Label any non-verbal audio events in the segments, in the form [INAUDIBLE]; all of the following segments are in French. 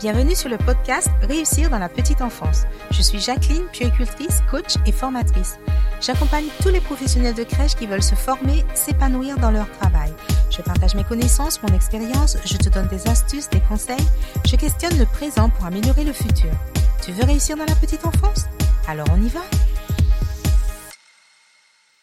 Bienvenue sur le podcast Réussir dans la petite enfance. Je suis Jacqueline, puéricultrice, coach et formatrice. J'accompagne tous les professionnels de crèche qui veulent se former, s'épanouir dans leur travail. Je partage mes connaissances, mon expérience, je te donne des astuces, des conseils, je questionne le présent pour améliorer le futur. Tu veux réussir dans la petite enfance? Alors on y va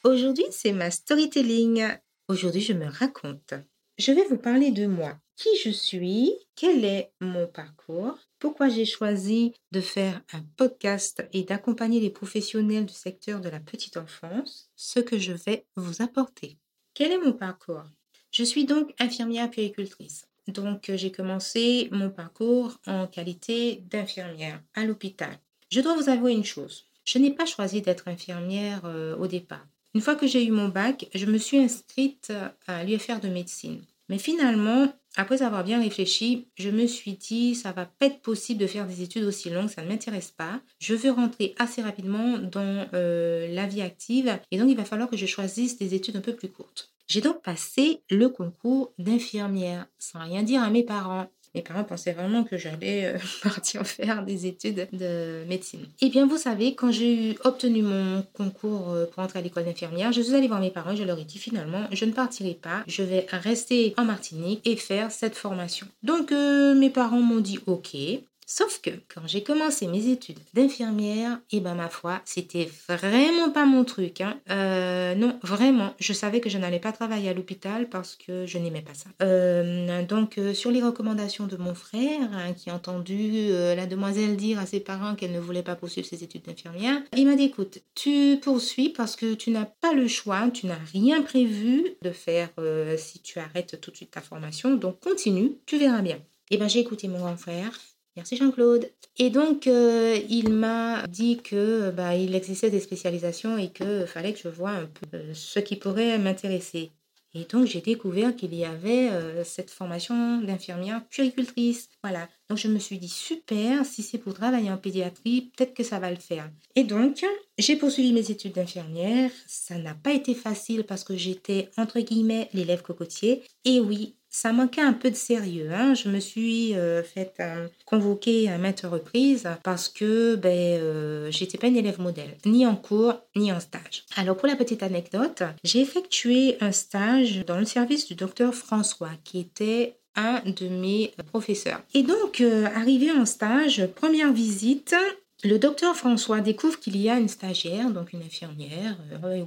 Aujourd'hui, c'est ma storytelling. Aujourd'hui, je me raconte. Je vais vous parler de moi qui je suis, quel est mon parcours, pourquoi j'ai choisi de faire un podcast et d'accompagner les professionnels du secteur de la petite enfance, ce que je vais vous apporter. Quel est mon parcours? Je suis donc infirmière puéricultrice. Donc j'ai commencé mon parcours en qualité d'infirmière à l'hôpital. Je dois vous avouer une chose, je n'ai pas choisi d'être infirmière euh, au départ. Une fois que j'ai eu mon bac, je me suis inscrite à l'UFR de médecine. Mais finalement, après avoir bien réfléchi, je me suis dit, ça va pas être possible de faire des études aussi longues, ça ne m'intéresse pas. Je veux rentrer assez rapidement dans euh, la vie active et donc il va falloir que je choisisse des études un peu plus courtes. J'ai donc passé le concours d'infirmière sans rien dire à mes parents. Mes parents pensaient vraiment que j'allais euh, [LAUGHS] partir faire des études de médecine. Eh bien, vous savez, quand j'ai obtenu mon concours euh, pour entrer à l'école d'infirmière, je suis allée voir mes parents et je leur ai dit finalement, je ne partirai pas, je vais rester en Martinique et faire cette formation. Donc, euh, mes parents m'ont dit OK. Sauf que quand j'ai commencé mes études d'infirmière, et eh ben ma foi, c'était vraiment pas mon truc. Hein. Euh, non, vraiment, je savais que je n'allais pas travailler à l'hôpital parce que je n'aimais pas ça. Euh, donc euh, sur les recommandations de mon frère, hein, qui a entendu la demoiselle dire à ses parents qu'elle ne voulait pas poursuivre ses études d'infirmière, il m'a dit écoute, tu poursuis parce que tu n'as pas le choix, tu n'as rien prévu de faire si tu arrêtes tout de suite ta formation, donc continue, tu verras bien. Et eh ben j'ai écouté mon grand frère Merci Jean-Claude. Et donc, euh, il m'a dit que bah, il existait des spécialisations et qu'il fallait que je voie un peu euh, ce qui pourrait m'intéresser. Et donc, j'ai découvert qu'il y avait euh, cette formation d'infirmière puéricultrice. Voilà. Donc, je me suis dit, super, si c'est pour travailler en pédiatrie, peut-être que ça va le faire. Et donc, j'ai poursuivi mes études d'infirmière. Ça n'a pas été facile parce que j'étais, entre guillemets, l'élève cocotier. Et oui, ça manquait un peu de sérieux. Hein. Je me suis euh, fait euh, convoquer à maintes reprises parce que ben, euh, j'étais pas une élève modèle, ni en cours, ni en stage. Alors pour la petite anecdote, j'ai effectué un stage dans le service du docteur François qui était un de mes professeurs. Et donc, arrivé en stage, première visite, le docteur François découvre qu'il y a une stagiaire, donc une infirmière,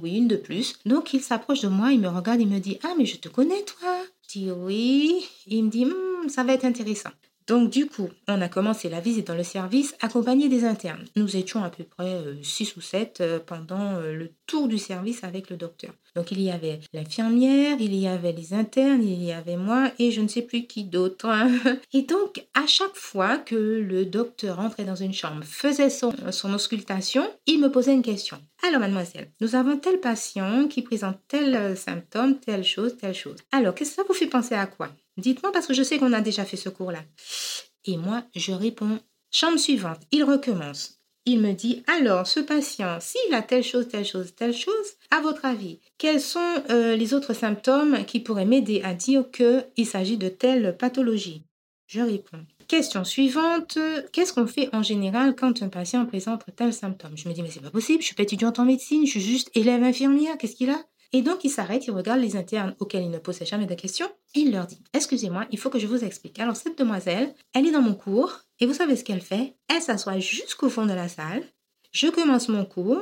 oui, une de plus. Donc il s'approche de moi, il me regarde, il me dit Ah, mais je te connais, toi dis oui. Il me dit, hmm, ça va être intéressant. Donc du coup, on a commencé la visite dans le service accompagné des internes. Nous étions à peu près 6 euh, ou 7 euh, pendant euh, le tour du service avec le docteur. Donc il y avait l'infirmière, il y avait les internes, il y avait moi et je ne sais plus qui d'autre. Hein. [LAUGHS] Et donc à chaque fois que le docteur entrait dans une chambre, faisait son, son auscultation, il me posait une question. Alors mademoiselle, nous avons tel patient qui présente tel symptôme, telle chose, telle chose. Alors qu'est-ce que ça vous fait penser à quoi? Dites-moi parce que je sais qu'on a déjà fait ce cours-là. Et moi, je réponds, chambre suivante, il recommence. Il me dit, alors, ce patient, s'il a telle chose, telle chose, telle chose, à votre avis, quels sont euh, les autres symptômes qui pourraient m'aider à dire qu'il s'agit de telle pathologie? Je réponds. Question suivante, qu'est-ce qu'on fait en général quand un patient présente tel symptôme? Je me dis, mais c'est pas possible, je suis pas étudiante en médecine, je suis juste élève infirmière, qu'est-ce qu'il a? Et donc, il s'arrête, il regarde les internes auxquels il ne posait jamais de questions et il leur dit Excusez-moi, il faut que je vous explique. Alors, cette demoiselle, elle est dans mon cours et vous savez ce qu'elle fait? Elle s'assoit jusqu'au fond de la salle. Je commence mon cours,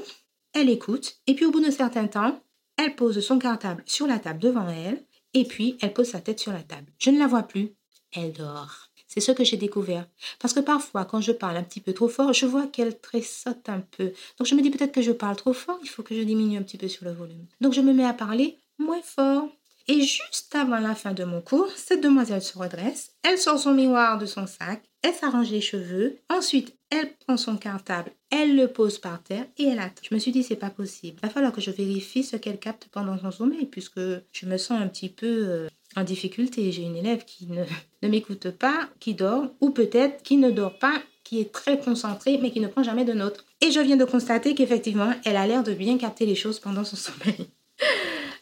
elle écoute et puis au bout d'un certain temps, elle pose son cartable sur la table devant elle et puis elle pose sa tête sur la table. Je ne la vois plus. Elle dort. C'est ce que j'ai découvert. Parce que parfois, quand je parle un petit peu trop fort, je vois qu'elle tressaute un peu. Donc je me dis peut-être que je parle trop fort, il faut que je diminue un petit peu sur le volume. Donc je me mets à parler moins fort. Et juste avant la fin de mon cours, cette demoiselle se redresse, elle sort son miroir de son sac, elle s'arrange les cheveux, ensuite elle prend son cartable, elle le pose par terre et elle attend. Je me suis dit c'est pas possible. Il va falloir que je vérifie ce qu'elle capte pendant son sommeil puisque je me sens un petit peu euh, en difficulté. J'ai une élève qui [LAUGHS] ne, m'écoute pas, qui dort, ou peut-être qui ne dort pas, qui est très concentrée, mais qui ne prend jamais de notes. Et je viens de constater qu'effectivement, elle a l'air de bien capter les choses pendant son [LAUGHS] sommeil.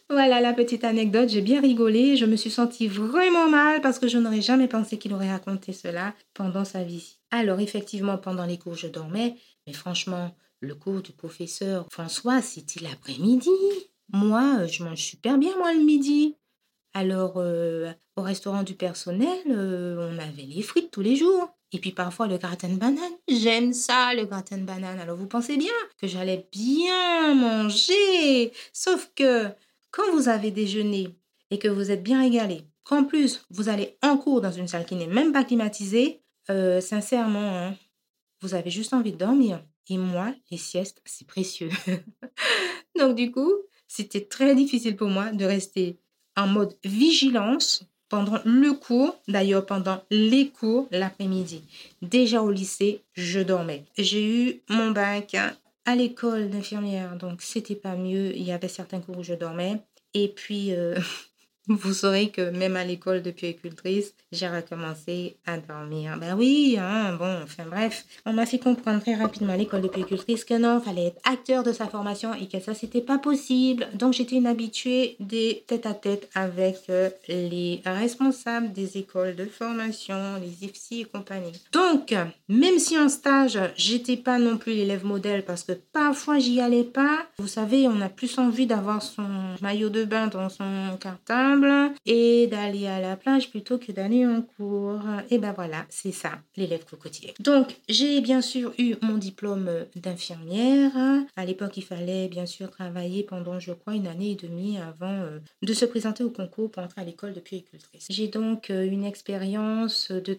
Voilà la petite anecdote, j'ai bien rigolé, je me suis sentie vraiment mal parce que je n'aurais jamais pensé qu'il aurait raconté cela pendant sa visite. Alors effectivement, pendant les cours, je dormais, mais franchement, le cours du professeur François, c'était l'après-midi. Moi, je mange super bien, moi, le midi. Alors, euh, au restaurant du personnel, euh, on avait les frites tous les jours. Et puis parfois le gratin de banane. J'aime ça, le gratin de banane. Alors vous pensez bien que j'allais bien manger. Sauf que quand vous avez déjeuné et que vous êtes bien régalé, qu'en plus vous allez en cours dans une salle qui n'est même pas climatisée, euh, sincèrement, hein, vous avez juste envie de dormir. Et moi, les siestes, c'est précieux. [LAUGHS] Donc du coup, c'était très difficile pour moi de rester en mode vigilance pendant le cours, d'ailleurs pendant les cours l'après-midi. Déjà au lycée, je dormais. J'ai eu mon bac à l'école d'infirmière, donc c'était pas mieux. Il y avait certains cours où je dormais. Et puis, euh, [LAUGHS] vous saurez que même à l'école de puéricultrice, j'ai recommencé à dormir. Ben oui, hein, bon, enfin bref. On m'a fait comprendre très rapidement à l'école de puéricultrice que non, fallait être acteur de sa formation et que ça, c'était pas possible. Donc, j'étais une habituée des tête à tête avec euh, les responsables des écoles de formation, les IFSI et compagnie. Donc, même si en stage, j'étais pas non plus l'élève modèle parce que parfois j'y allais pas, vous savez, on a plus envie d'avoir son maillot de bain dans son et d'aller à la plage plutôt que d'aller en cours. Et ben voilà, c'est ça, l'élève cocotier. Donc, j'ai bien sûr eu mon diplôme d'infirmière. À l'époque, il fallait bien sûr travailler pendant, je crois, une année et demie avant euh, de se présenter au concours pour entrer à l'école de puéricultrice. J'ai donc euh, une expérience de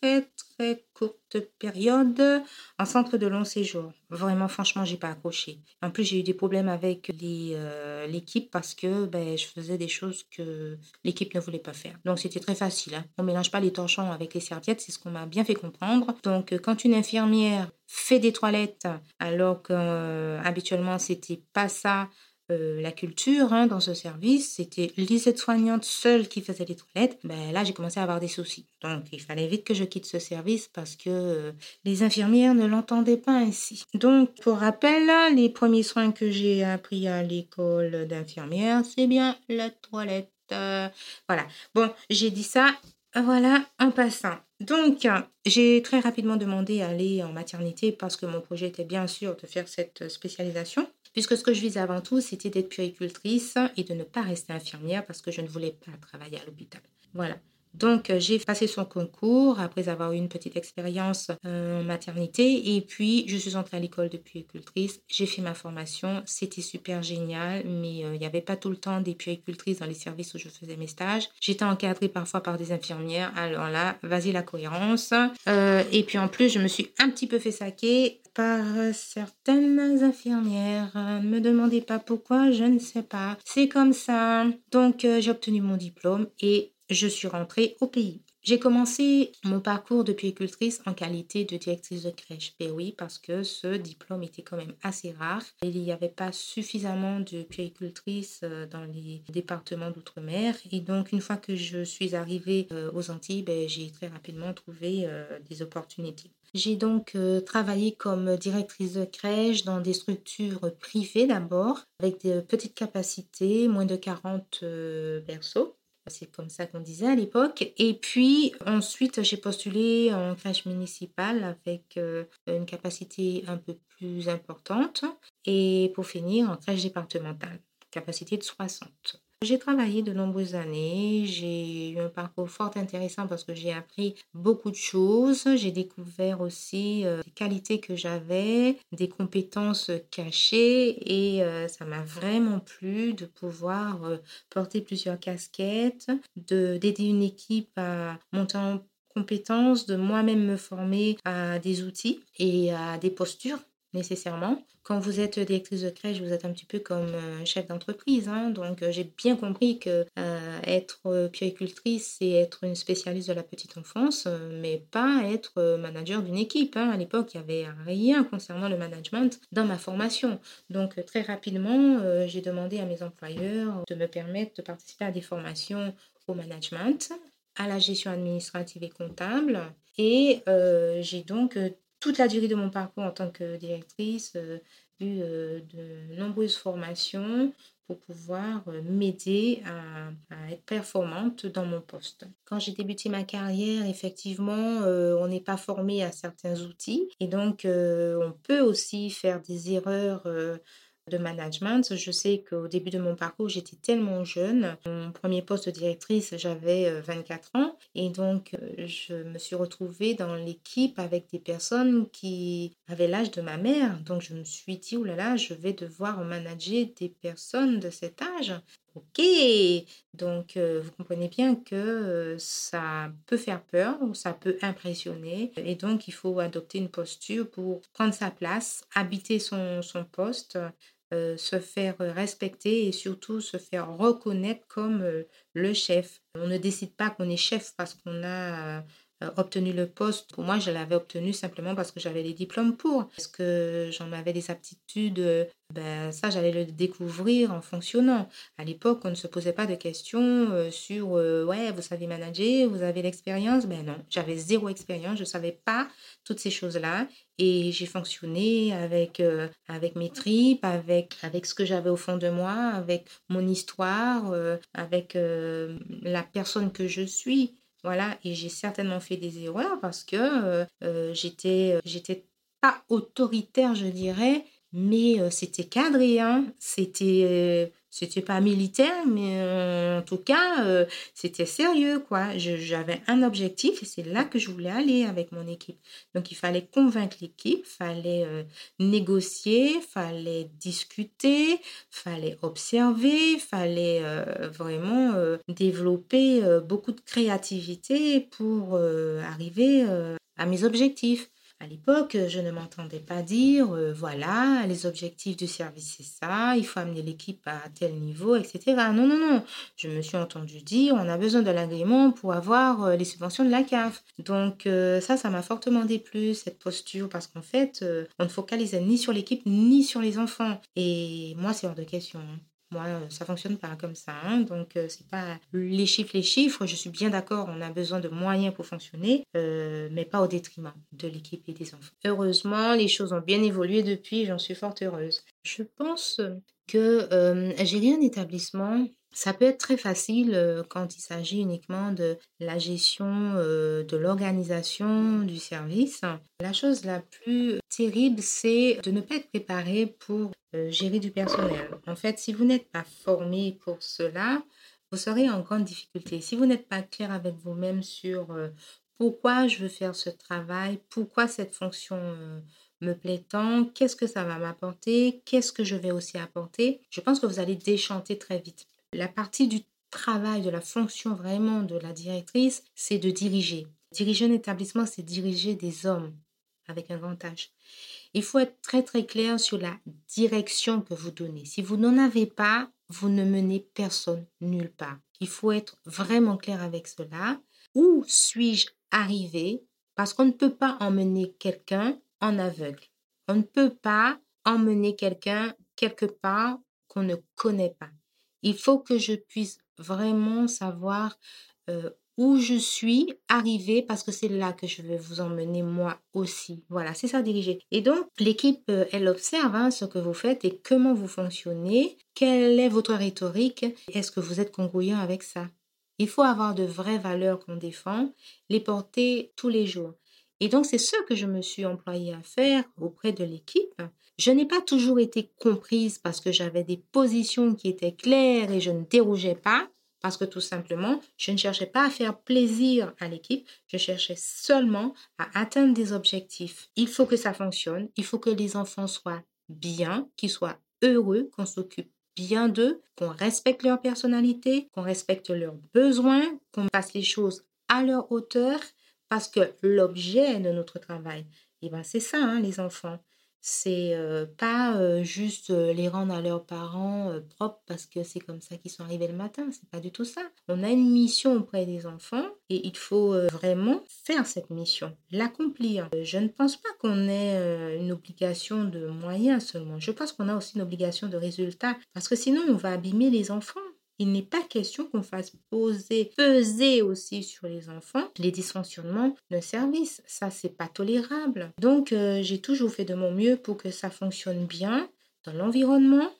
très très courte période en centre de long séjour. Vraiment, franchement, j'ai pas accroché. En plus, j'ai eu des problèmes avec euh, l'équipe parce que ben, je faisais des choses que l'équipe ne voulait pas faire. Donc, c'était très facile. Hein. On mélange pas les torchons avec les serviettes, c'est ce qu'on m'a bien fait comprendre. Donc, quand une infirmière fait des toilettes alors que euh, habituellement c'était pas ça euh, la culture hein, dans ce service, c'était les aides-soignantes seules qui faisaient les toilettes. Ben, là, j'ai commencé à avoir des soucis. Donc, il fallait vite que je quitte ce service parce que euh, les infirmières ne l'entendaient pas ainsi. Donc, pour rappel, les premiers soins que j'ai appris à l'école d'infirmière, c'est bien la toilette. Euh, voilà. Bon, j'ai dit ça. Voilà, en passant. Donc, j'ai très rapidement demandé à aller en maternité parce que mon projet était bien sûr de faire cette spécialisation puisque ce que je visais avant tout, c'était d'être puéricultrice et de ne pas rester infirmière parce que je ne voulais pas travailler à l'hôpital. Voilà. Donc, euh, j'ai passé son concours après avoir eu une petite expérience euh, en maternité. Et puis, je suis entrée à l'école de puéricultrice. J'ai fait ma formation. C'était super génial, mais euh, il n'y avait pas tout le temps des puéricultrices dans les services où je faisais mes stages. J'étais encadrée parfois par des infirmières. Alors là, vas-y la cohérence. et puis, en plus, je me suis un petit peu fait saquer par certaines infirmières. Ne me demandez pas pourquoi, je ne sais pas. C'est comme ça. Donc, j'ai obtenu mon diplôme et je suis rentrée au pays. J'ai commencé mon parcours de puéricultrice en qualité de directrice de crèche. Ben oui, parce que ce diplôme était quand même assez rare. Il n'y avait pas suffisamment de puéricultrices euh, dans les départements d'outre-mer. Et donc, une fois que je suis arrivée euh, aux Antilles, ben, j'ai très rapidement trouvé euh, des opportunités. J'ai donc travaillé comme directrice de crèche dans des structures privées d'abord, avec des petites capacités, moins de 40 berceaux. C'est comme ça qu'on disait à l'époque. Et puis ensuite, j'ai postulé en crèche municipale avec euh, une capacité un peu plus importante. Et pour finir, en crèche départementale, capacité de 60. J'ai travaillé de nombreuses années, j'ai eu un parcours fort intéressant parce que j'ai appris beaucoup de choses, j'ai découvert aussi euh, des qualités que j'avais, des compétences cachées et euh, ça m'a vraiment plu de pouvoir euh, porter plusieurs casquettes, d'aider une équipe à monter en compétences, de moi-même me former à des outils et à des postures nécessairement. Quand vous êtes directrice de crèche, vous êtes un petit peu comme chef d'entreprise. Hein. Donc, euh, j'ai bien compris que euh, être euh, puéricultrice, c'est être une spécialiste de la petite enfance, mais pas être manager d'une équipe. Hein. À l'époque, il n'y avait rien concernant le management dans ma formation. Donc, très rapidement, j'ai demandé à mes employeurs de me permettre de participer à des formations au management, à la gestion administrative et comptable. Et j'ai donc toute la durée de mon parcours en tant que directrice, euh, eu euh, de nombreuses formations pour pouvoir euh, m'aider à, être performante dans mon poste. Quand j'ai débuté ma carrière, effectivement, euh, on n'est pas formé à certains outils et donc on peut aussi faire des erreurs de management. Je sais qu'au début de mon parcours, j'étais tellement jeune. Mon premier poste de directrice, j'avais 24 euh, ans. Et donc, euh, je me suis retrouvée dans l'équipe avec des personnes qui avaient l'âge de ma mère. Donc, je me suis dit, oh là là, je vais devoir manager des personnes de cet âge. Ok, donc euh, vous comprenez bien que ça peut faire peur ou ça peut impressionner et donc il faut adopter une posture pour prendre sa place, habiter son, son poste, euh, se faire respecter et surtout se faire reconnaître comme euh, le chef. On ne décide pas qu'on est chef parce qu'on a euh, obtenu le poste. Pour moi, je l'avais obtenu simplement parce que j'avais les diplômes pour. Est-ce que j'en avais des aptitudes ben, Ça, j'allais le découvrir en fonctionnant. À l'époque, on ne se posait pas de questions sur Ouais, vous savez manager, vous avez l'expérience. Ben non, j'avais zéro expérience, je ne savais pas toutes ces choses-là. Et j'ai fonctionné avec, euh, avec mes tripes, avec, avec ce que j'avais au fond de moi, avec mon histoire, euh, avec euh, la personne que je suis. Voilà, et j'ai certainement fait des erreurs parce que j'étais, j'étais pas autoritaire, je dirais, mais c'était cadré, hein. C'était c'était pas militaire, mais en tout cas, c'était sérieux, quoi. J'avais un objectif et c'est là que je voulais aller avec mon équipe. Donc, il fallait convaincre l'équipe, fallait négocier, fallait discuter, fallait observer, fallait vraiment développer beaucoup de créativité pour arriver à mes objectifs. À l'époque, je ne m'entendais pas dire, euh, voilà, les objectifs du service, c'est ça, il faut amener l'équipe à tel niveau, etc. Non, non, non. Je me suis entendu dire, on a besoin de l'agrément pour avoir euh, les subventions de la CAF. Donc, euh, ça, ça m'a fortement déplu, cette posture, parce qu'en fait, on ne focalisait ni sur l'équipe, ni sur les enfants. Et moi, c'est hors de question. Hein. Moi, ça fonctionne pas comme ça. Hein. Donc, c'est pas les chiffres, les chiffres. Je suis bien d'accord, on a besoin de moyens pour fonctionner, mais pas au détriment de l'équipe et des enfants. Heureusement, les choses ont bien évolué depuis, j'en suis fort heureuse. Je pense que gérer un établissement, ça peut être très facile quand il s'agit uniquement de la gestion de l'organisation du service. La chose la plus terrible, c'est de ne pas être préparé pour gérer du personnel. En fait, si vous n'êtes pas formé pour cela, vous serez en grande difficulté. Si vous n'êtes pas clair avec vous-même sur pourquoi je veux faire ce travail, pourquoi cette fonction me plaît tant, qu'est-ce que ça va m'apporter, qu'est-ce que je vais aussi apporter, je pense que vous allez déchanter très vite. La partie du travail, de la fonction vraiment de la directrice, c'est de diriger. Diriger un établissement, c'est diriger des hommes avec un grand H. Il faut être très très clair sur la direction que vous donnez. Si vous n'en avez pas, vous ne menez personne nulle part. Il faut être vraiment clair avec cela. Où suis-je arrivé Parce qu'on ne peut pas emmener quelqu'un en aveugle. On ne peut pas emmener quelqu'un quelque part qu'on ne connaît pas. Il faut que je puisse vraiment savoir euh, où je suis arrivé parce que c'est là que je vais vous emmener moi aussi. Voilà, c'est ça diriger. Et donc, l'équipe, euh, elle observe hein, ce que vous faites et comment vous fonctionnez, quelle est votre rhétorique, est-ce que vous êtes congruent avec ça? Il faut avoir de vraies valeurs qu'on défend, les porter tous les jours. Et donc, c'est ce que je me suis employée à faire auprès de l'équipe. Je n'ai pas toujours été comprise parce que j'avais des positions qui étaient claires et je ne dérougeais pas. Parce que tout simplement, je ne cherchais pas à faire plaisir à l'équipe, je cherchais seulement à atteindre des objectifs. Il faut que ça fonctionne, il faut que les enfants soient bien, qu'ils soient heureux, qu'on s'occupe bien d'eux, qu'on respecte leur personnalité, qu'on respecte leurs besoins, qu'on fasse les choses à leur hauteur parce que l'objet de notre travail, eh ben c'est ça, hein, les enfants. C'est pas juste les rendre à leurs parents propres parce que c'est comme ça qu'ils sont arrivés le matin. C'est pas du tout ça. On a une mission auprès des enfants et il faut vraiment faire cette mission, l'accomplir. Je ne pense pas qu'on ait une obligation de moyens seulement. Je pense qu'on a aussi une obligation de résultats parce que sinon on va abîmer les enfants. Il n'est pas question qu'on fasse poser, peser aussi sur les enfants les dysfonctionnements d'un service. Ça, c'est pas tolérable. Donc, euh, j'ai toujours fait de mon mieux pour que ça fonctionne bien dans l'environnement,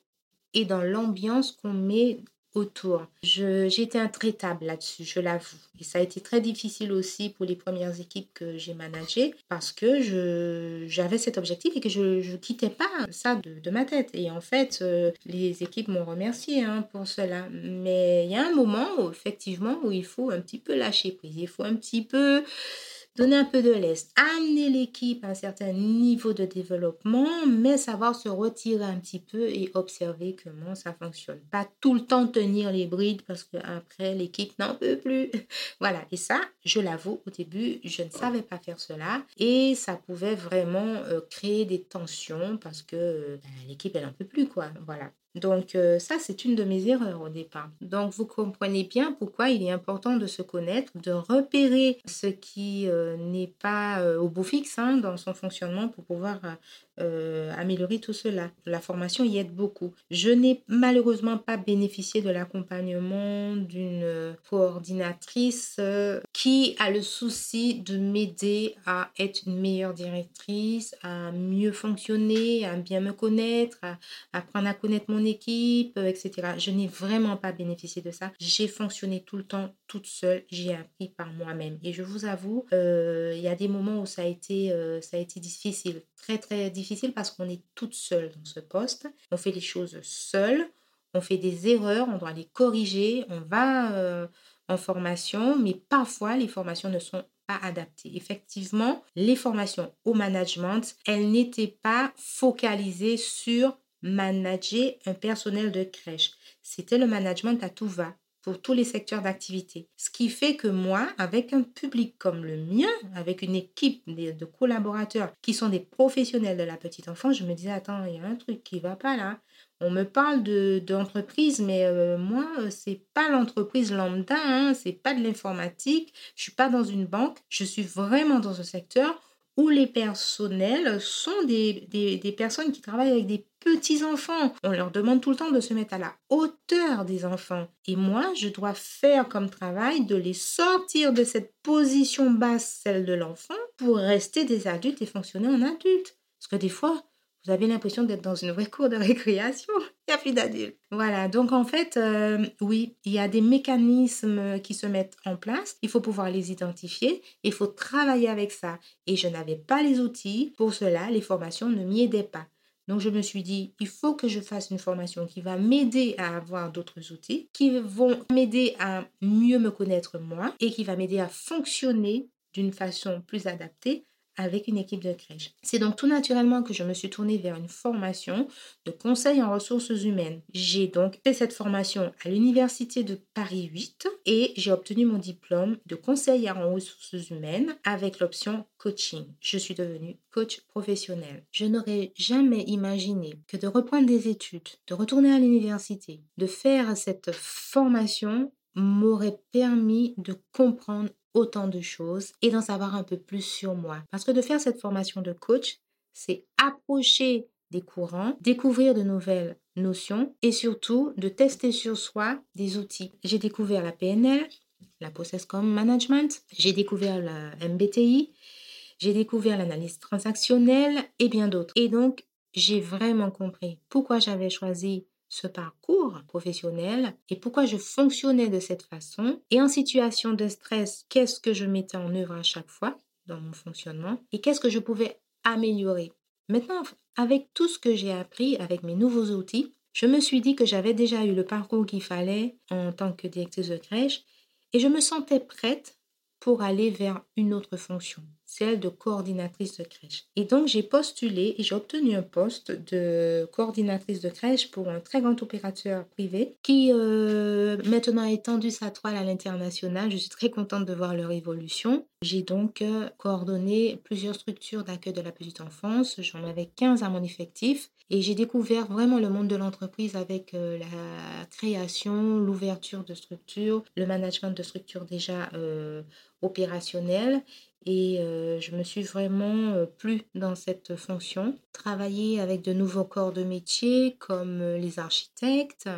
et dans l'ambiance qu'on met autour. Été intraitable là-dessus, je l'avoue. Et ça a été très difficile aussi pour les premières équipes que j'ai managées parce que j'avais cet objectif et que je ne quittais pas ça de, ma tête. Et en fait, euh, les équipes m'ont remercié hein, pour cela. Mais il y a un moment où, effectivement où il faut un petit peu lâcher prise. Il faut un petit peu donner un peu de lest, amener l'équipe à un certain niveau de développement, mais savoir se retirer un petit peu et observer comment ça fonctionne. Pas tout le temps tenir les brides parce qu'après l'équipe n'en peut plus. [LAUGHS] voilà, et ça, je l'avoue, au début, je ne savais pas faire cela et ça pouvait vraiment euh, créer des tensions parce que euh, ben, l'équipe, elle n'en peut plus, quoi. Voilà. Donc euh, ça, c'est une de mes erreurs au départ. Donc vous comprenez bien pourquoi il est important de se connaître, de repérer ce qui euh, n'est pas euh, au bout fixe hein, dans son fonctionnement pour pouvoir améliorer tout cela. La formation y aide beaucoup. Je n'ai malheureusement pas bénéficié de l'accompagnement d'une coordinatrice qui a le souci de m'aider à être une meilleure directrice, à mieux fonctionner, à bien me connaître, à apprendre à connaître mon équipe, euh, etc. Je n'ai vraiment pas bénéficié de ça. J'ai fonctionné tout le temps toute seule. J'ai appris par moi-même. Et je vous avoue, il y a des moments où ça a été, ça a été difficile, très très difficile parce qu'on est toute seule dans ce poste. On fait les choses seule, on fait des erreurs, on doit les corriger, on va euh, en formation, mais parfois les formations ne sont pas adaptées. Effectivement, les formations au management, elles n'étaient pas focalisées sur manager un personnel de crèche. C'était le management à tout va pour tous les secteurs d'activité. Ce qui fait que moi, avec un public comme le mien, avec une équipe de, collaborateurs qui sont des professionnels de la petite enfance, je me disais, attends, il y a un truc qui va pas là. On me parle d'entreprise, mais euh, moi, c'est pas l'entreprise lambda, hein, c'est pas de l'informatique, je suis pas dans une banque, je suis vraiment dans un secteur où les personnels sont des, des, personnes qui travaillent avec des petits-enfants. On leur demande tout le temps de se mettre à la hauteur des enfants. Et moi, je dois faire comme travail de les sortir de cette position basse, celle de l'enfant, pour rester des adultes et fonctionner en adultes. Parce que des fois, vous avez l'impression d'être dans une vraie cour de récréation. [LAUGHS] Il n'y a plus d'adultes. Voilà, donc en fait, euh, oui, il y a des mécanismes qui se mettent en place. Il faut pouvoir les identifier. Il faut travailler avec ça. Et je n'avais pas les outils. Pour cela, les formations ne m'y aidaient pas. Donc je me suis dit, il faut que je fasse une formation qui va m'aider à avoir d'autres outils, qui vont m'aider à mieux me connaître moi et qui va m'aider à fonctionner d'une façon plus adaptée avec une équipe de crèche. C'est donc tout naturellement que je me suis tournée vers une formation de conseil en ressources humaines. J'ai donc fait cette formation à l'université de Paris 8 et j'ai obtenu mon diplôme de conseillère en ressources humaines avec l'option coaching. Je suis devenue coach professionnel. Je n'aurais jamais imaginé que de reprendre des études, de retourner à l'université, de faire cette formation m'aurait permis de comprendre autant de choses et d'en savoir un peu plus sur moi. Parce que de faire cette formation de coach, c'est approcher des courants, découvrir de nouvelles notions et surtout de tester sur soi des outils. J'ai découvert la PNL, la Process.com Management, j'ai découvert la MBTI, j'ai découvert l'analyse transactionnelle et bien d'autres. Et donc, j'ai vraiment compris pourquoi j'avais choisi ce parcours professionnel et pourquoi je fonctionnais de cette façon. Et en situation de stress, qu'est-ce que je mettais en œuvre à chaque fois dans mon fonctionnement et qu'est-ce que je pouvais améliorer. Maintenant, avec tout ce que j'ai appris, avec mes nouveaux outils, je me suis dit que j'avais déjà eu le parcours qu'il fallait en tant que directrice de crèche et je me sentais prête pour aller vers une autre fonction celle de coordinatrice de crèche. Et donc, j'ai postulé et j'ai obtenu un poste de coordinatrice de crèche pour un très grand opérateur privé qui euh, maintenant a étendu sa toile à l'international. Je suis très contente de voir leur évolution. J'ai donc euh, coordonné plusieurs structures d'accueil de la petite enfance. J'en avais 15 à mon effectif et j'ai découvert vraiment le monde de l'entreprise avec euh, la création, l'ouverture de structures, le management de structures déjà opérationnelles et euh, je me suis vraiment euh, plu dans cette fonction. Travailler avec de nouveaux corps de métier comme euh, les architectes,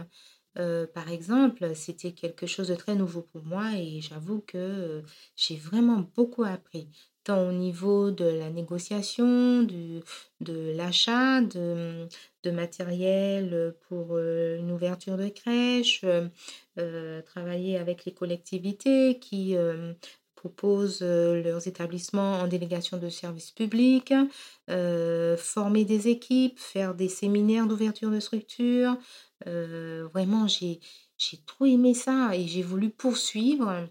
par exemple, c'était quelque chose de très nouveau pour moi et j'avoue que j'ai vraiment beaucoup appris. tant au niveau de la négociation, du, de l'achat de, de, matériel pour une ouverture de crèche, travailler avec les collectivités qui proposent leurs établissements en délégation de services publics, former des équipes, faire des séminaires d'ouverture de structure. vraiment, j'ai trop aimé ça et j'ai voulu poursuivre,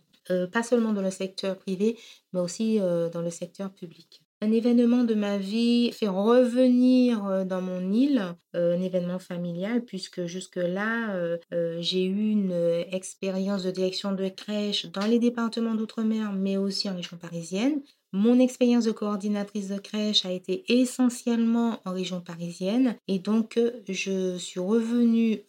pas seulement dans le secteur privé, mais aussi dans le secteur public. Un événement de ma vie fait revenir dans mon île un événement familial puisque jusque-là, j'ai eu une expérience de direction de crèche dans les départements d'outre-mer, mais aussi en région parisienne. Mon expérience de coordinatrice de crèche a été essentiellement en région parisienne et donc je suis revenue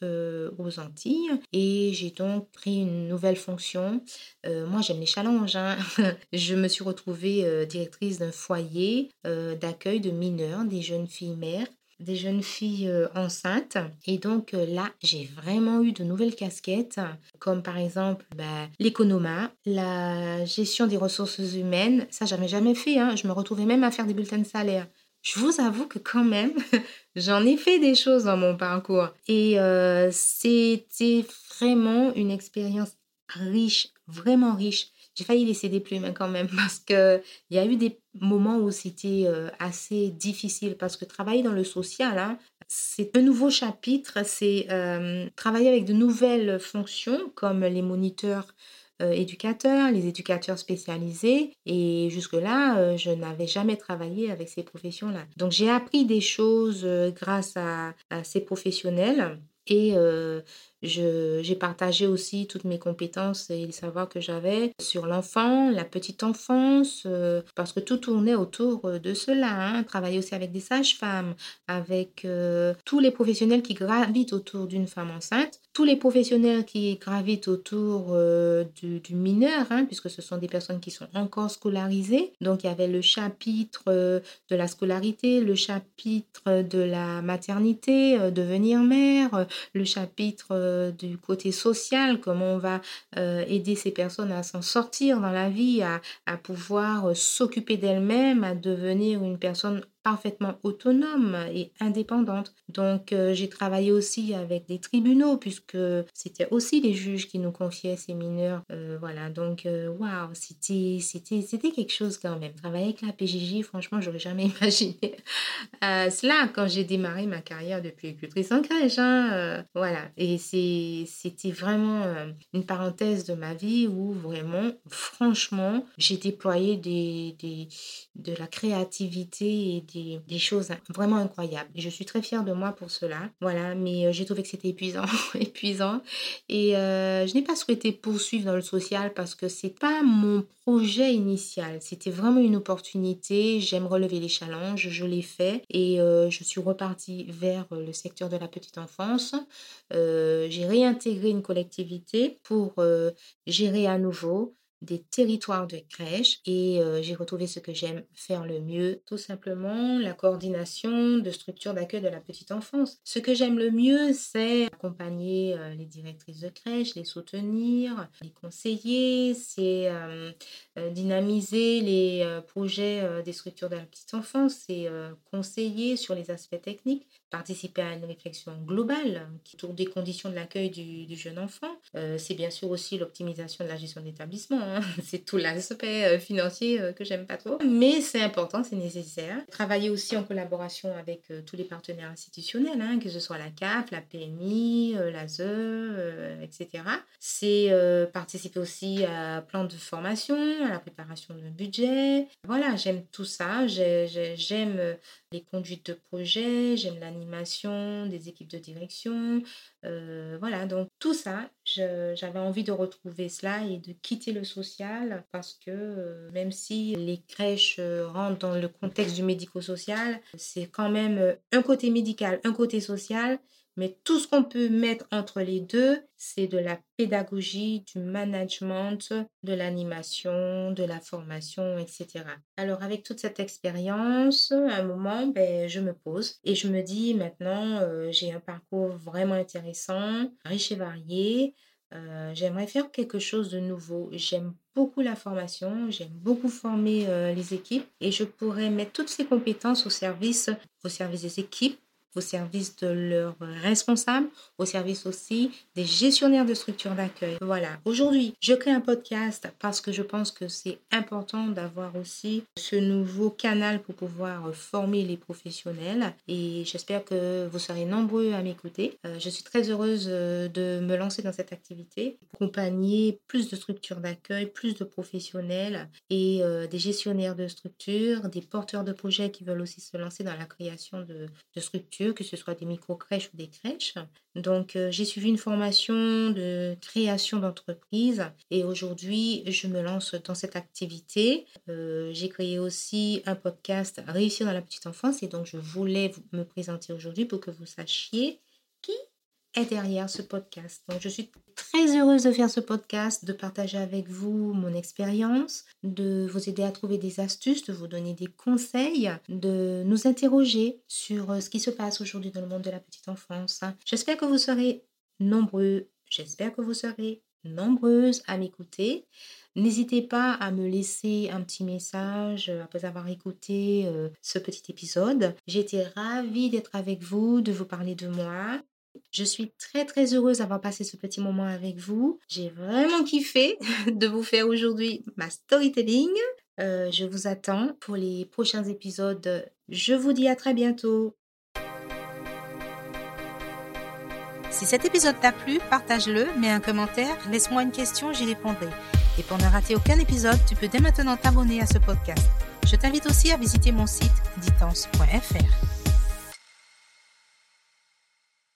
aux Antilles et j'ai donc pris une nouvelle fonction. moi j'aime les challenges. Hein. [LAUGHS] je me suis retrouvée directrice d'un foyer d'accueil de mineurs, des jeunes filles mères des jeunes filles euh, enceintes. Et donc euh, là, j'ai vraiment eu de nouvelles casquettes, comme par exemple bah, l'économat, la gestion des ressources humaines. Ça, j'avais jamais fait. Hein. Je me retrouvais même à faire des bulletins de salaire. Je vous avoue que quand même, [LAUGHS] j'en ai fait des choses dans mon parcours. Et euh, c'était vraiment une expérience riche, vraiment riche. J'ai failli laisser des plumes hein, quand même [LAUGHS] parce qu'il y a eu des moments où c'était euh, assez difficile parce que travailler dans le social, hein, c'est un nouveau chapitre, c'est euh, travailler avec de nouvelles fonctions comme les moniteurs euh, éducateurs, les éducateurs spécialisés. Et jusque-là, je n'avais jamais travaillé avec ces professions-là. Donc j'ai appris des choses grâce à, ces professionnels. Et j'ai partagé aussi toutes mes compétences et les savoirs que j'avais sur l'enfant, la petite enfance, parce que tout tournait autour de cela. Hein. Travailler aussi avec des sages-femmes, avec tous les professionnels qui gravitent autour d'une femme enceinte, tous les professionnels qui gravitent autour du, mineur, hein, puisque ce sont des personnes qui sont encore scolarisées. Donc il y avait le chapitre de la scolarité, le chapitre de la maternité, devenir mère, le chapitre euh, du côté social, comment on va euh, aider ces personnes à s'en sortir dans la vie, à, à pouvoir euh, s'occuper d'elles-mêmes, à devenir une personne parfaitement autonome et indépendante. Donc euh, j'ai travaillé aussi avec des tribunaux puisque c'était aussi les juges qui nous confiaient ces mineurs. Euh, voilà, donc euh, waouh, c'était c'était c'était quelque chose quand même. Travailler avec la PJJ, franchement, j'aurais jamais [LAUGHS] imaginé cela quand j'ai démarré ma carrière depuis écutrice en crèche. Hein, voilà, et c'était vraiment une parenthèse de ma vie où vraiment, franchement, j'ai déployé de la créativité et des, choses vraiment incroyables. Et je suis très fière de moi pour cela. Voilà, mais euh, j'ai trouvé que c'était épuisant, [LAUGHS] épuisant. Et euh, je n'ai pas souhaité poursuivre dans le social parce que c'est pas mon projet initial. C'était vraiment une opportunité. J'aime relever les challenges. Je l'ai fait et euh, je suis repartie vers le secteur de la petite enfance. j'ai réintégré une collectivité pour gérer à nouveau des territoires de crèche et euh, j'ai retrouvé ce que j'aime faire le mieux, tout simplement la coordination de structures d'accueil de la petite enfance. Ce que j'aime le mieux, c'est accompagner euh, les directrices de crèche, les soutenir, les conseiller, c'est euh, dynamiser les projets des structures de la petite enfance, c'est conseiller sur les aspects techniques, participer à une réflexion globale autour des conditions de l'accueil du, jeune enfant. c'est bien sûr aussi l'optimisation de la gestion d'établissement Hein. [LAUGHS] C'est tout l'aspect euh, financier euh, que j'aime pas trop. Mais c'est important, c'est nécessaire. Travailler aussi en collaboration avec euh, tous les partenaires institutionnels, hein, que ce soit la CAF, la PMI, l'ASE, etc. C'est participer aussi à plan de formation, à la préparation d'un budget. Voilà, j'aime tout ça. J'aime les conduites de projet, j'aime l'animation des équipes de direction. voilà, donc tout ça, j'avais envie de retrouver cela et de quitter le social parce que euh, même si les crèches euh, rentrent dans le contexte du médico-social, c'est quand même euh, un côté médical, un côté social. Mais tout ce qu'on peut mettre entre les deux, c'est de la pédagogie, du management, de l'animation, de la formation, etc. Alors avec toute cette expérience, à un moment, ben, je me pose et je me dis maintenant, j'ai un parcours vraiment intéressant, riche et varié. Euh, j'aimerais faire quelque chose de nouveau. J'aime beaucoup la formation, j'aime beaucoup former euh, les équipes et je pourrais mettre toutes ces compétences au service, au service des équipes au service de leurs responsables, au service aussi des gestionnaires de structures d'accueil. Voilà, aujourd'hui, je crée un podcast parce que je pense que c'est important d'avoir aussi ce nouveau canal pour pouvoir former les professionnels et j'espère que vous serez nombreux à m'écouter. Euh, je suis très heureuse euh, de me lancer dans cette activité, accompagner plus de structures d'accueil, plus de professionnels et euh, des gestionnaires de structures, des porteurs de projets qui veulent aussi se lancer dans la création de, de structures que ce soit des micro-crèches ou des crèches. Donc, euh, j'ai suivi une formation de création d'entreprise et aujourd'hui, je me lance dans cette activité. Euh, j'ai créé aussi un podcast Réussir dans la petite enfance et donc je voulais me présenter aujourd'hui pour que vous sachiez qui est derrière ce podcast. Donc, je suis très heureuse de faire ce podcast, de partager avec vous mon expérience, de vous aider à trouver des astuces, de vous donner des conseils, de nous interroger sur euh, ce qui se passe aujourd'hui dans le monde de la petite enfance. J'espère que vous serez nombreux, j'espère que vous serez nombreuses à m'écouter. N'hésitez pas à me laisser un petit message euh, après avoir écouté euh, ce petit épisode. J'étais ravie d'être avec vous, de vous parler de moi. Je suis très très heureuse d'avoir passé ce petit moment avec vous. J'ai vraiment kiffé [LAUGHS] de vous faire aujourd'hui ma storytelling. Euh, je vous attends pour les prochains épisodes. Je vous dis à très bientôt. Si cet épisode t'a plu, partage-le, mets un commentaire, laisse-moi une question, j'y répondrai. Et pour ne rater aucun épisode, tu peux dès maintenant t'abonner à ce podcast. Je t'invite aussi à visiter mon site ditance.fr.